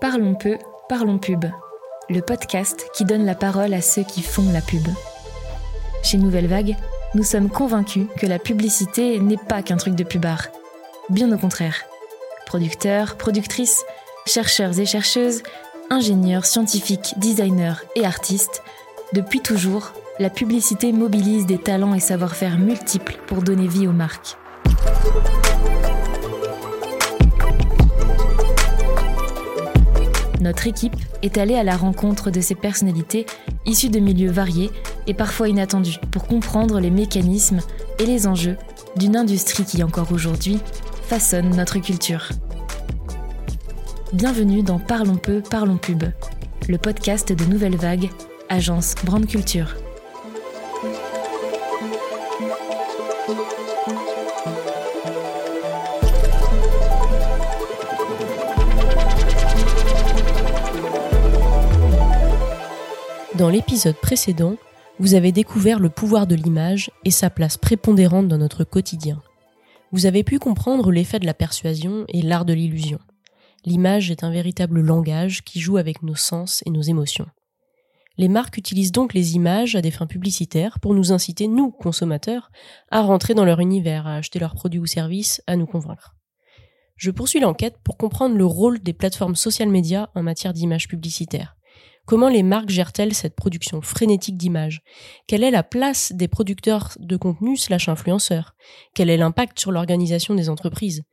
Parlons peu, parlons pub. Le podcast qui donne la parole à ceux qui font la pub. Chez Nouvelle Vague, nous sommes convaincus que la publicité n'est pas qu'un truc de pubard. Bien au contraire. Producteurs, productrices, chercheurs et chercheuses, ingénieurs, scientifiques, designers et artistes, depuis toujours, la publicité mobilise des talents et savoir-faire multiples pour donner vie aux marques. Notre équipe est allée à la rencontre de ces personnalités issues de milieux variés et parfois inattendus pour comprendre les mécanismes et les enjeux d'une industrie qui encore aujourd'hui façonne notre culture. Bienvenue dans Parlons peu, parlons pub, le podcast de Nouvelle Vague, agence Brand Culture. Dans l'épisode précédent, vous avez découvert le pouvoir de l'image et sa place prépondérante dans notre quotidien. Vous avez pu comprendre l'effet de la persuasion et l'art de l'illusion. L'image est un véritable langage qui joue avec nos sens et nos émotions. Les marques utilisent donc les images à des fins publicitaires pour nous inciter, nous, consommateurs, à rentrer dans leur univers, à acheter leurs produits ou services, à nous convaincre. Je poursuis l'enquête pour comprendre le rôle des plateformes social médias en matière d'image publicitaire. Comment les marques gèrent-elles cette production frénétique d'images? Quelle est la place des producteurs de contenu slash influenceurs? Quel est l'impact sur l'organisation des entreprises?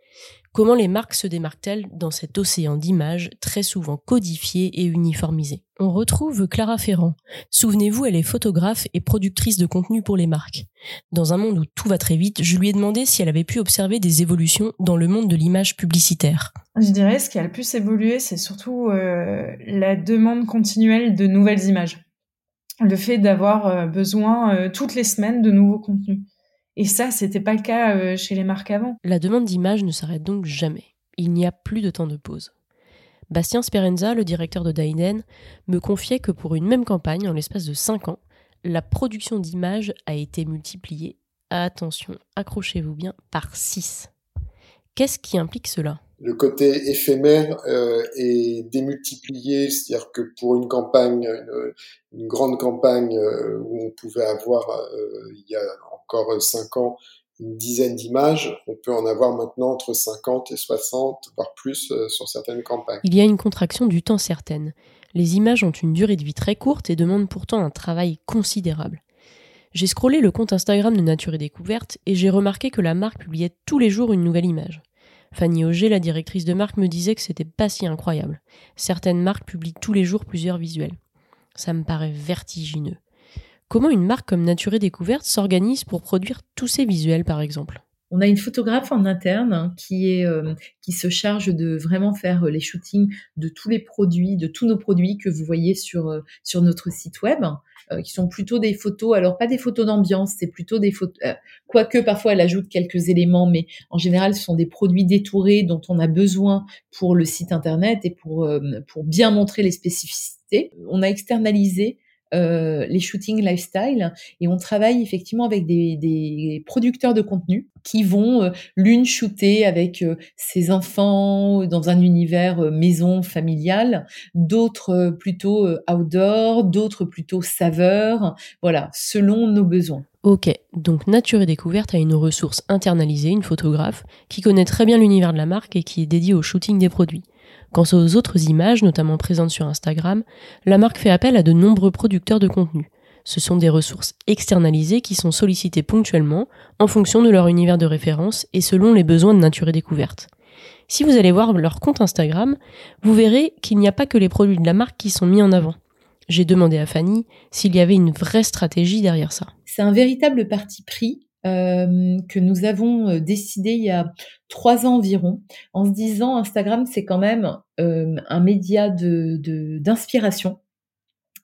Comment les marques se démarquent-elles dans cet océan d'images très souvent codifiées et uniformisées On retrouve Clara Ferrand. Souvenez-vous, elle est photographe et productrice de contenu pour les marques. Dans un monde où tout va très vite, je lui ai demandé si elle avait pu observer des évolutions dans le monde de l'image publicitaire. Je dirais ce qui a le plus évolué, c'est surtout euh, la demande continuelle de nouvelles images. Le fait d'avoir euh, besoin euh, toutes les semaines de nouveaux contenus. Et ça, c'était pas le cas euh, chez les marques avant. La demande d'images ne s'arrête donc jamais. Il n'y a plus de temps de pause. Bastien Sperenza, le directeur de Dainen, me confiait que pour une même campagne, en l'espace de 5 ans, la production d'images a été multipliée, attention, accrochez-vous bien, par 6. Qu'est-ce qui implique cela? Le côté éphémère euh, est démultiplié, c'est-à-dire que pour une campagne, une, grande campagne euh, où on pouvait avoir euh, il y a encore cinq ans une dizaine d'images, on peut en avoir maintenant entre 50 et 60, voire plus sur certaines campagnes. Il y a une contraction du temps certaine. Les images ont une durée de vie très courte et demandent pourtant un travail considérable. J'ai scrollé le compte Instagram de Nature et Découverte et j'ai remarqué que la marque publiait tous les jours une nouvelle image. Fanny Auger, la directrice de marque, me disait que c'était pas si incroyable. Certaines marques publient tous les jours plusieurs visuels. Ça me paraît vertigineux. Comment une marque comme Nature Découverte s'organise pour produire tous ces visuels, par exemple? On a une photographe en interne hein, qui est euh, qui se charge de vraiment faire euh, les shootings de tous les produits, de tous nos produits que vous voyez sur euh, sur notre site web. Euh, qui sont plutôt des photos, alors pas des photos d'ambiance, c'est plutôt des photos, euh, quoique parfois elle ajoute quelques éléments, mais en général ce sont des produits détourés dont on a besoin pour le site internet et pour, euh, pour bien montrer les spécificités. On a externalisé euh, les shootings lifestyle et on travaille effectivement avec des, producteurs de contenu qui vont euh, l'une shooter avec euh, ses enfants dans un univers maison familial, d'autres plutôt outdoor, d'autres plutôt saveur, voilà, selon nos besoins. Ok, donc Nature et Découverte a une ressource internalisée, une photographe, qui connaît très bien l'univers de la marque et qui est dédiée au shooting des produits. Quant aux autres images, notamment présentes sur Instagram, la marque fait appel à de nombreux producteurs de contenu. Ce sont des ressources externalisées qui sont sollicitées ponctuellement en fonction de leur univers de référence et selon les besoins de nature et découverte. Si vous allez voir leur compte Instagram, vous verrez qu'il n'y a pas que les produits de la marque qui sont mis en avant. J'ai demandé à Fanny s'il y avait une vraie stratégie derrière ça. C'est un véritable parti pris euh, que nous avons euh, décidé il y a trois ans environ, en se disant Instagram c'est quand même euh, un média de d'inspiration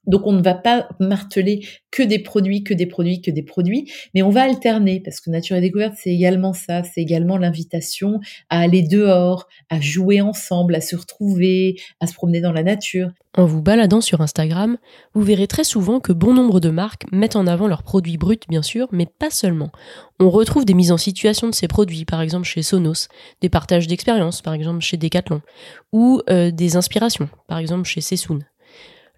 Donc on ne va pas marteler que des produits, que des produits, que des produits, mais on va alterner parce que Nature et Découverte, c'est également ça, c'est également l'invitation à aller dehors, à jouer ensemble, à se retrouver, à se promener dans la nature. En vous baladant sur Instagram, vous verrez très souvent que bon nombre de marques mettent en avant leurs produits bruts, bien sûr, mais pas seulement. On retrouve des mises en situation de ces produits, par exemple chez Sonos, des partages d'expériences, par exemple chez Decathlon, ou euh, des inspirations, par exemple chez Sessoun.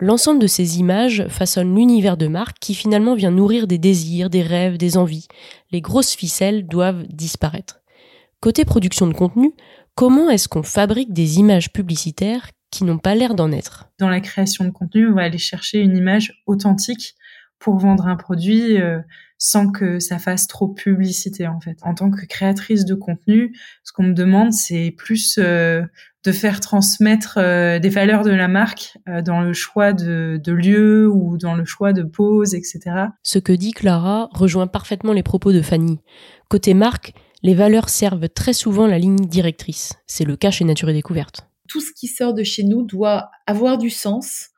L'ensemble de ces images façonne l'univers de marque qui finalement vient nourrir des désirs, des rêves, des envies. Les grosses ficelles doivent disparaître. Côté production de contenu, comment est-ce qu'on fabrique des images publicitaires qui n'ont pas l'air d'en être? Dans la création de contenu, on va aller chercher une image authentique pour vendre un produit euh, sans que ça fasse trop publicité en fait. En tant que créatrice de contenu, ce qu'on me demande, c'est plus euh, de faire transmettre euh, des valeurs de la marque euh, dans le choix de, de lieu ou dans le choix de pause, etc. Ce que dit Clara rejoint parfaitement les propos de Fanny. Côté marque, les valeurs servent très souvent la ligne directrice. C'est le cas chez Nature et Découverte. Tout ce qui sort de chez nous doit avoir du sens,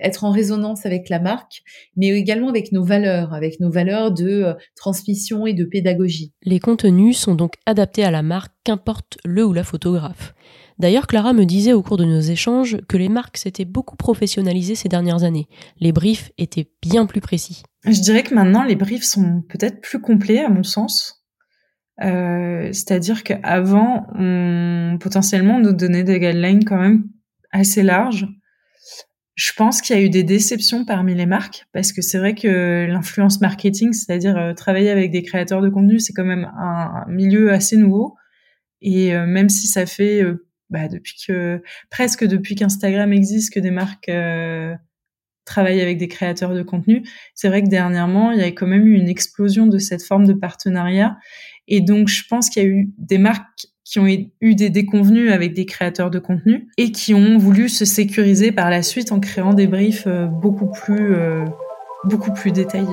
être en résonance avec la marque, mais également avec nos valeurs, avec nos valeurs de euh, transmission et de pédagogie. Les contenus sont donc adaptés à la marque, qu'importe le ou la photographe. D'ailleurs, Clara me disait au cours de nos échanges que les marques s'étaient beaucoup professionnalisées ces dernières années. Les briefs étaient bien plus précis. Je dirais que maintenant, les briefs sont peut-être plus complets, à mon sens. Euh, C'est-à-dire qu'avant, on, potentiellement, on nous donnait des guidelines quand même assez larges. Je pense qu'il y a eu des déceptions parmi les marques parce que c'est vrai que l'influence marketing, c'est-à-dire euh, travailler avec des créateurs de contenu, c'est quand même un, milieu assez nouveau. Et euh, même si ça fait euh, bah, depuis que presque depuis qu'Instagram existe que des marques travaillent avec des créateurs de contenu, c'est vrai que dernièrement il y a quand même eu une explosion de cette forme de partenariat et donc je pense qu'il y a eu des marques qui ont eu des déconvenus avec des créateurs de contenu et qui ont voulu se sécuriser par la suite en créant des briefs euh, beaucoup plus euh, beaucoup plus détaillés.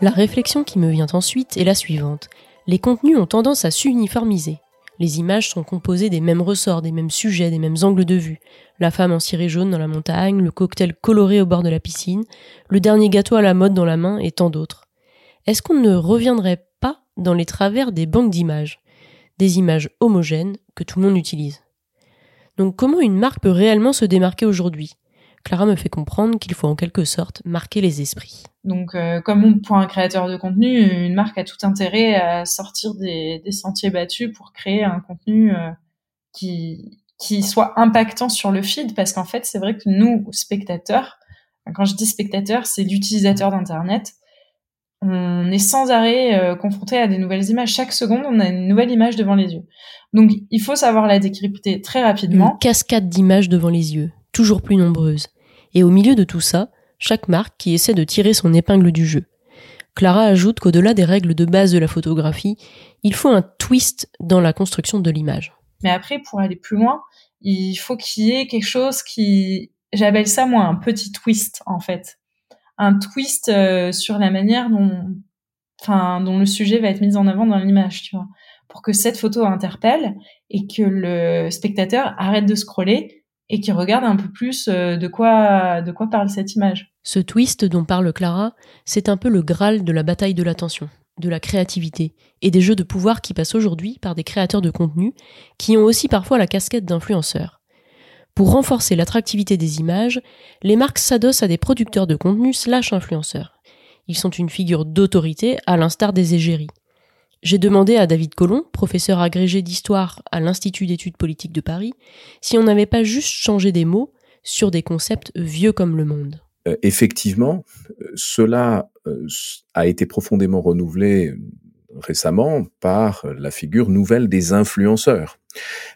La réflexion qui me vient ensuite est la suivante. Les contenus ont tendance à s'uniformiser. Les images sont composées des mêmes ressorts, des mêmes sujets, des mêmes angles de vue. La femme en ciré jaune dans la montagne, le cocktail coloré au bord de la piscine, le dernier gâteau à la mode dans la main et tant d'autres. Est-ce qu'on ne reviendrait pas dans les travers des banques d'images? Des images homogènes que tout le monde utilise. Donc comment une marque peut réellement se démarquer aujourd'hui? Clara me fait comprendre qu'il faut en quelque sorte marquer les esprits. Donc, euh, comme pour un créateur de contenu, une marque a tout intérêt à sortir des, des sentiers battus pour créer un contenu euh, qui, qui soit impactant sur le feed, parce qu'en fait, c'est vrai que nous, spectateurs, quand je dis spectateurs, c'est l'utilisateur d'Internet, on est sans arrêt euh, confronté à des nouvelles images. Chaque seconde, on a une nouvelle image devant les yeux. Donc, il faut savoir la décrypter très rapidement. Une cascade d'images devant les yeux toujours plus nombreuses. Et au milieu de tout ça, chaque marque qui essaie de tirer son épingle du jeu. Clara ajoute qu'au-delà des règles de base de la photographie, il faut un twist dans la construction de l'image. Mais après, pour aller plus loin, il faut qu'il y ait quelque chose qui, j'appelle ça moi un petit twist en fait, un twist euh, sur la manière dont, enfin, dont le sujet va être mis en avant dans l'image, tu vois, pour que cette photo interpelle et que le spectateur arrête de scroller et qui regarde un peu plus euh, de quoi, de quoi parle cette image. Ce twist dont parle Clara, c'est un peu le graal de la bataille de l'attention, de la créativité et des jeux de pouvoir qui passent aujourd'hui par des créateurs de contenu qui ont aussi parfois la casquette d'influenceurs. Pour renforcer l'attractivité des images, les marques s'adossent à des producteurs de contenu slash influenceurs. Ils sont une figure d'autorité à l'instar des égéries. J'ai demandé à David Collomb, professeur agrégé d'histoire à l'Institut d'études politiques de Paris, si on n'avait pas juste changé des mots sur des concepts vieux comme le monde. Euh, effectivement, cela euh, a été profondément renouvelé récemment par la figure nouvelle des influenceurs.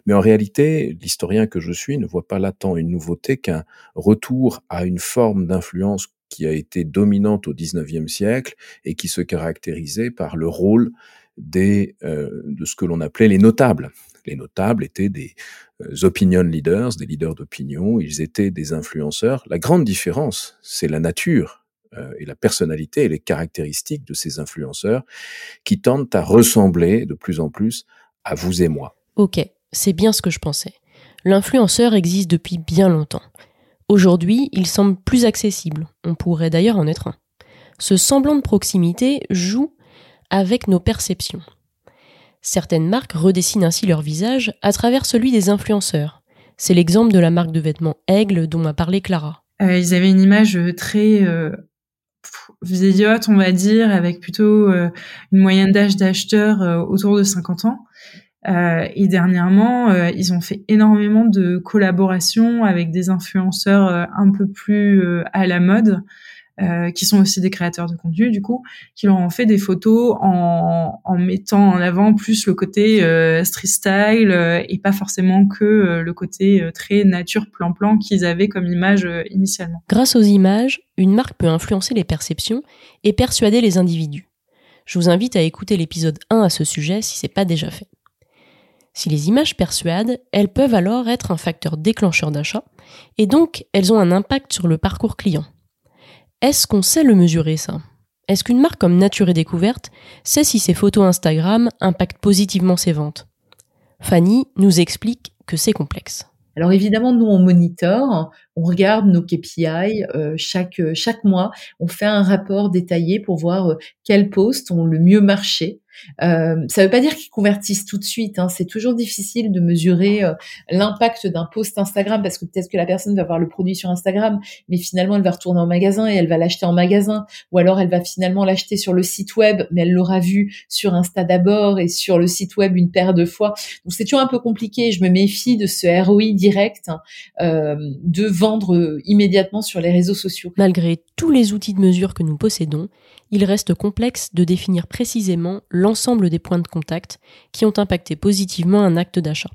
Mais en réalité, l'historien que je suis ne voit pas là tant une nouveauté qu'un retour à une forme d'influence qui a été dominante au XIXe siècle et qui se caractérisait par le rôle euh, de ce que l'on appelait les notables. Les notables étaient des euh, opinion leaders, des leaders d'opinion, ils étaient des influenceurs. La grande différence, c'est la nature euh, et la personnalité et les caractéristiques de ces influenceurs qui tendent à ressembler de plus en plus à vous et moi. Ok, c'est bien ce que je pensais. L'influenceur existe depuis bien longtemps. Aujourd'hui, il semble plus accessible. On pourrait d'ailleurs en être un. Ce semblant de proximité joue avec nos perceptions. Certaines marques redessinent ainsi leur visage à travers celui des influenceurs. C'est l'exemple de la marque de vêtements Aigle dont m'a parlé Clara. Euh, ils avaient une image très euh, on va dire, avec plutôt euh, une moyenne d'âge d'acheteur euh, autour de 50 ans. Euh, et dernièrement, ils ont fait énormément de collaborations avec des influenceurs un peu plus à la mode. Euh, qui sont aussi des créateurs de contenu du coup, qui leur ont fait des photos en, mettant en avant plus le côté euh, street style euh, et pas forcément que euh, le côté très nature plan-plan qu'ils avaient comme image initialement. Grâce aux images, une marque peut influencer les perceptions et persuader les individus. Je vous invite à écouter l'épisode 1 à ce sujet si c'est pas déjà fait. Si les images persuadent, elles peuvent alors être un facteur déclencheur d'achat, et donc elles ont un impact sur le parcours client. Est-ce qu'on sait le mesurer ça? Est-ce qu'une marque comme Nature et Découverte sait si ses photos Instagram impactent positivement ses ventes? Fanny nous explique que c'est complexe. Alors évidemment, nous on monitor, on regarde nos KPI euh, chaque chaque mois, on fait un rapport détaillé pour voir euh, quels posts ont le mieux marché, euh, ça ne veut pas dire qu'ils convertissent tout de suite. Hein. C'est toujours difficile de mesurer euh, l'impact d'un post Instagram parce que peut-être que la personne va voir le produit sur Instagram, mais finalement elle va retourner en magasin et elle va l'acheter en magasin, ou alors elle va finalement l'acheter sur le site web, mais elle l'aura vu sur Insta d'abord et sur le site web une paire de fois. Donc c'est toujours un peu compliqué. Je me méfie de ce ROI direct hein, euh, de vendre immédiatement sur les réseaux sociaux. Malgré tous les outils de mesure que nous possédons, il reste complexe de définir précisément l'ensemble des points de contact qui ont impacté positivement un acte d'achat.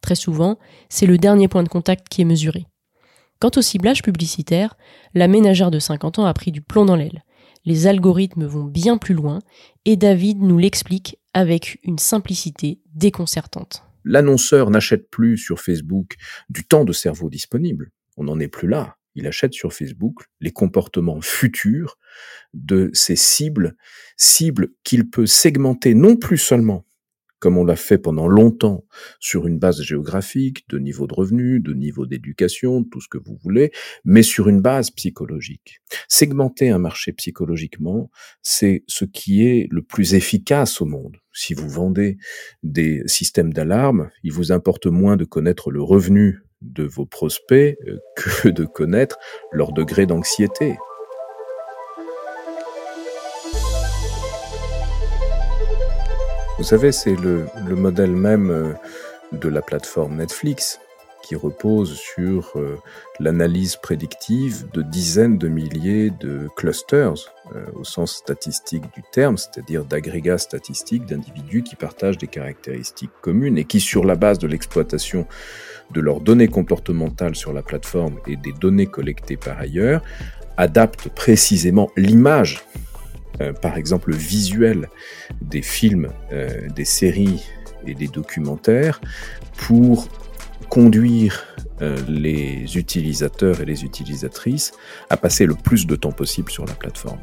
Très souvent, c'est le dernier point de contact qui est mesuré. Quant au ciblage publicitaire, la ménagère de 50 ans a pris du plomb dans l'aile. Les algorithmes vont bien plus loin et David nous l'explique avec une simplicité déconcertante. L'annonceur n'achète plus sur Facebook du temps de cerveau disponible. On n'en est plus là il achète sur Facebook les comportements futurs de ses cibles, cibles qu'il peut segmenter non plus seulement comme on l'a fait pendant longtemps sur une base géographique, de niveau de revenu, de niveau d'éducation, tout ce que vous voulez, mais sur une base psychologique. Segmenter un marché psychologiquement, c'est ce qui est le plus efficace au monde. Si vous vendez des systèmes d'alarme, il vous importe moins de connaître le revenu de vos prospects euh, que de connaître leur degré d'anxiété. Vous savez, c'est le, modèle même euh, de la plateforme Netflix qui repose sur euh, l'analyse prédictive de dizaines de milliers de clusters au sens statistique du terme, c'est-à-dire d'agrégats statistiques d'individus qui partagent des caractéristiques communes et qui, sur la base de l'exploitation de leurs données comportementales sur la plateforme et des données collectées par ailleurs, adaptent précisément l'image, euh, par exemple visuel des films, euh, des séries et des documentaires pour conduire euh, les utilisateurs et les utilisatrices à passer le plus de temps possible sur la plateforme.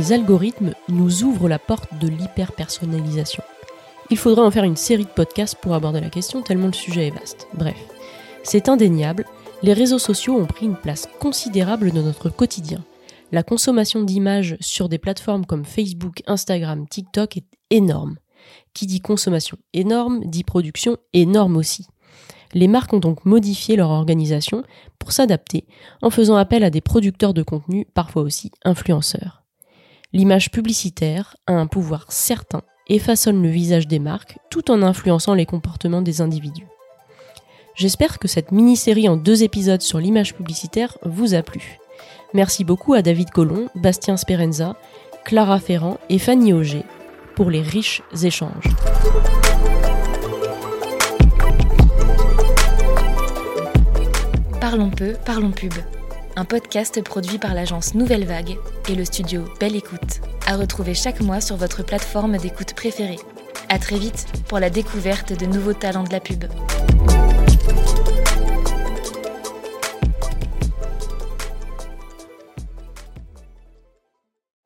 Les algorithmes nous ouvrent la porte de l'hyper-personnalisation. Il faudrait en faire une série de podcasts pour aborder la question tellement le sujet est vaste. Bref, c'est indéniable, les réseaux sociaux ont pris une place considérable dans notre quotidien. La consommation d'images sur des plateformes comme Facebook, Instagram, TikTok est énorme. Qui dit consommation énorme dit production énorme aussi. Les marques ont donc modifié leur organisation pour s'adapter en faisant appel à des producteurs de contenu, parfois aussi influenceurs l'image publicitaire a un pouvoir certain et façonne le visage des marques tout en influençant les comportements des individus. J'espère que cette mini-série en deux épisodes sur l'image publicitaire vous a plu. Merci beaucoup à David Collomb, Bastien Sperenza, Clara Ferrand et Fanny Auger pour les riches échanges. Parlons peu, parlons pub un podcast produit par l'agence Nouvelle Vague et le studio Belle Écoute, à retrouver chaque mois sur votre plateforme d'écoute préférée. À très vite pour la découverte de nouveaux talents de la pub.